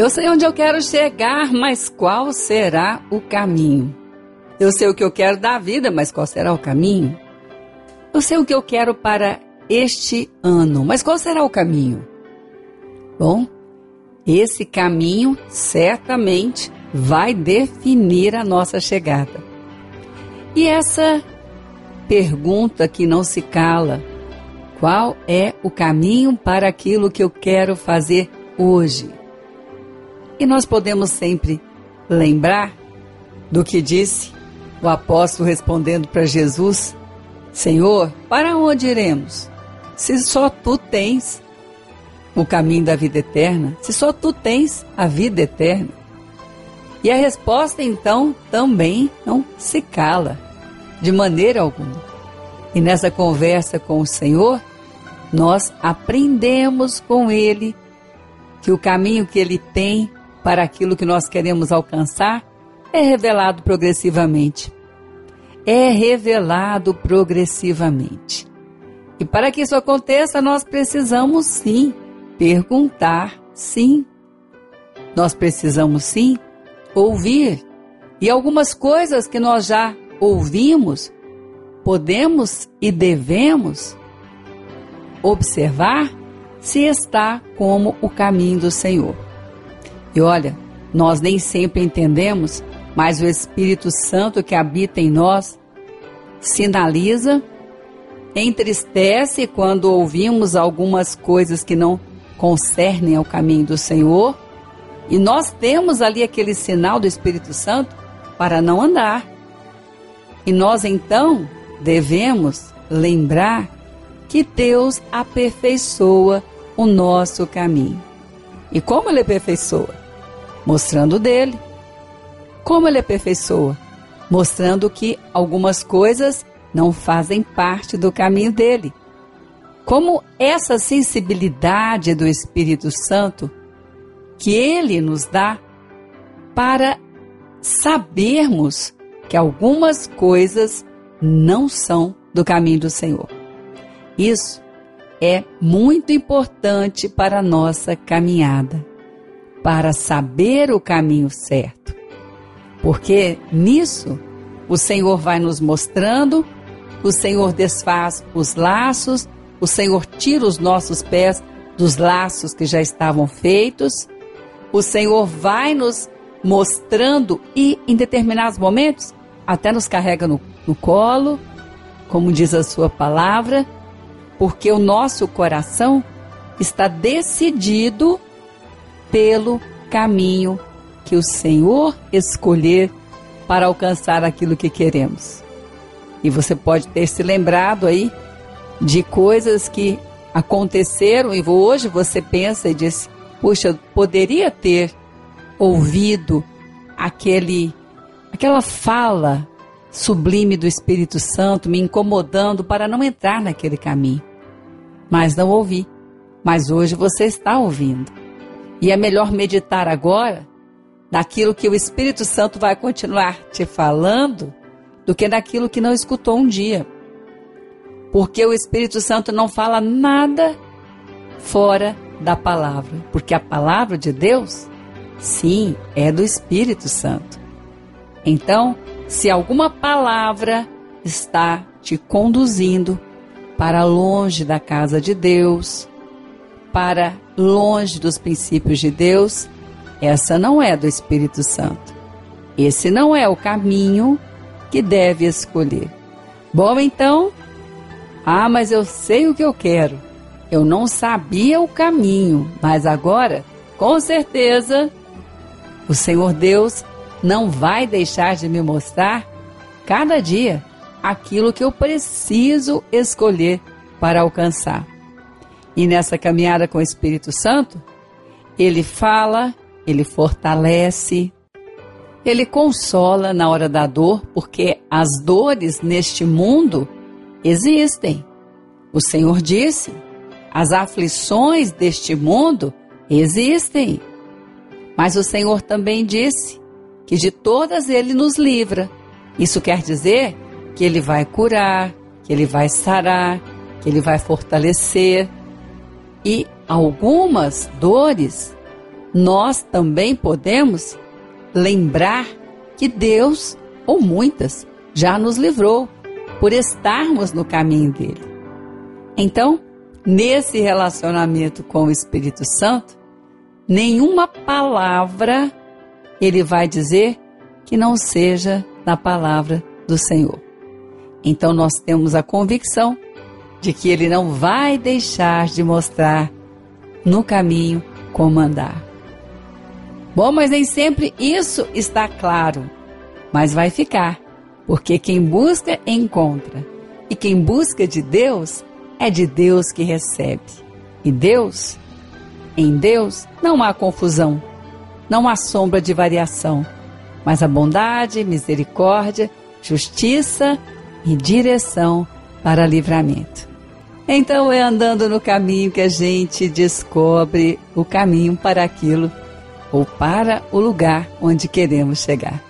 Eu sei onde eu quero chegar, mas qual será o caminho? Eu sei o que eu quero da vida, mas qual será o caminho? Eu sei o que eu quero para este ano, mas qual será o caminho? Bom, esse caminho certamente vai definir a nossa chegada. E essa pergunta que não se cala: qual é o caminho para aquilo que eu quero fazer hoje? E nós podemos sempre lembrar do que disse o apóstolo respondendo para Jesus: Senhor, para onde iremos? Se só tu tens o caminho da vida eterna, se só tu tens a vida eterna. E a resposta então também não se cala, de maneira alguma. E nessa conversa com o Senhor, nós aprendemos com Ele que o caminho que Ele tem para aquilo que nós queremos alcançar é revelado progressivamente. É revelado progressivamente. E para que isso aconteça, nós precisamos sim perguntar, sim. Nós precisamos sim ouvir. E algumas coisas que nós já ouvimos, podemos e devemos observar se está como o caminho do Senhor. E olha, nós nem sempre entendemos, mas o Espírito Santo que habita em nós sinaliza, entristece quando ouvimos algumas coisas que não concernem ao caminho do Senhor. E nós temos ali aquele sinal do Espírito Santo para não andar. E nós então devemos lembrar que Deus aperfeiçoa o nosso caminho. E como ele aperfeiçoa? Mostrando dele. Como ele aperfeiçoa? Mostrando que algumas coisas não fazem parte do caminho dele. Como essa sensibilidade do Espírito Santo que ele nos dá para sabermos que algumas coisas não são do caminho do Senhor. Isso é muito importante para a nossa caminhada para saber o caminho certo. Porque nisso o Senhor vai nos mostrando, o Senhor desfaz os laços, o Senhor tira os nossos pés dos laços que já estavam feitos, o Senhor vai nos mostrando e em determinados momentos até nos carrega no, no colo, como diz a sua palavra, porque o nosso coração está decidido pelo caminho que o Senhor escolher para alcançar aquilo que queremos. E você pode ter se lembrado aí de coisas que aconteceram e hoje você pensa e diz: puxa, poderia ter ouvido aquele aquela fala sublime do Espírito Santo me incomodando para não entrar naquele caminho. Mas não ouvi. Mas hoje você está ouvindo. E é melhor meditar agora naquilo que o Espírito Santo vai continuar te falando do que naquilo que não escutou um dia. Porque o Espírito Santo não fala nada fora da palavra, porque a palavra de Deus, sim, é do Espírito Santo. Então, se alguma palavra está te conduzindo para longe da casa de Deus, para longe dos princípios de Deus, essa não é do Espírito Santo. Esse não é o caminho que deve escolher. Bom, então, ah, mas eu sei o que eu quero. Eu não sabia o caminho, mas agora, com certeza, o Senhor Deus não vai deixar de me mostrar cada dia aquilo que eu preciso escolher para alcançar. E nessa caminhada com o Espírito Santo, ele fala, ele fortalece, ele consola na hora da dor, porque as dores neste mundo existem. O Senhor disse: as aflições deste mundo existem. Mas o Senhor também disse que de todas ele nos livra. Isso quer dizer que ele vai curar, que ele vai sarar, que ele vai fortalecer. E algumas dores nós também podemos lembrar que Deus, ou muitas, já nos livrou por estarmos no caminho dele. Então, nesse relacionamento com o Espírito Santo, nenhuma palavra ele vai dizer que não seja na palavra do Senhor. Então nós temos a convicção de que ele não vai deixar de mostrar no caminho como andar. Bom, mas nem sempre isso está claro, mas vai ficar, porque quem busca encontra, e quem busca de Deus é de Deus que recebe. E Deus, em Deus não há confusão, não há sombra de variação, mas a bondade, misericórdia, justiça e direção para livramento. Então é andando no caminho que a gente descobre o caminho para aquilo ou para o lugar onde queremos chegar.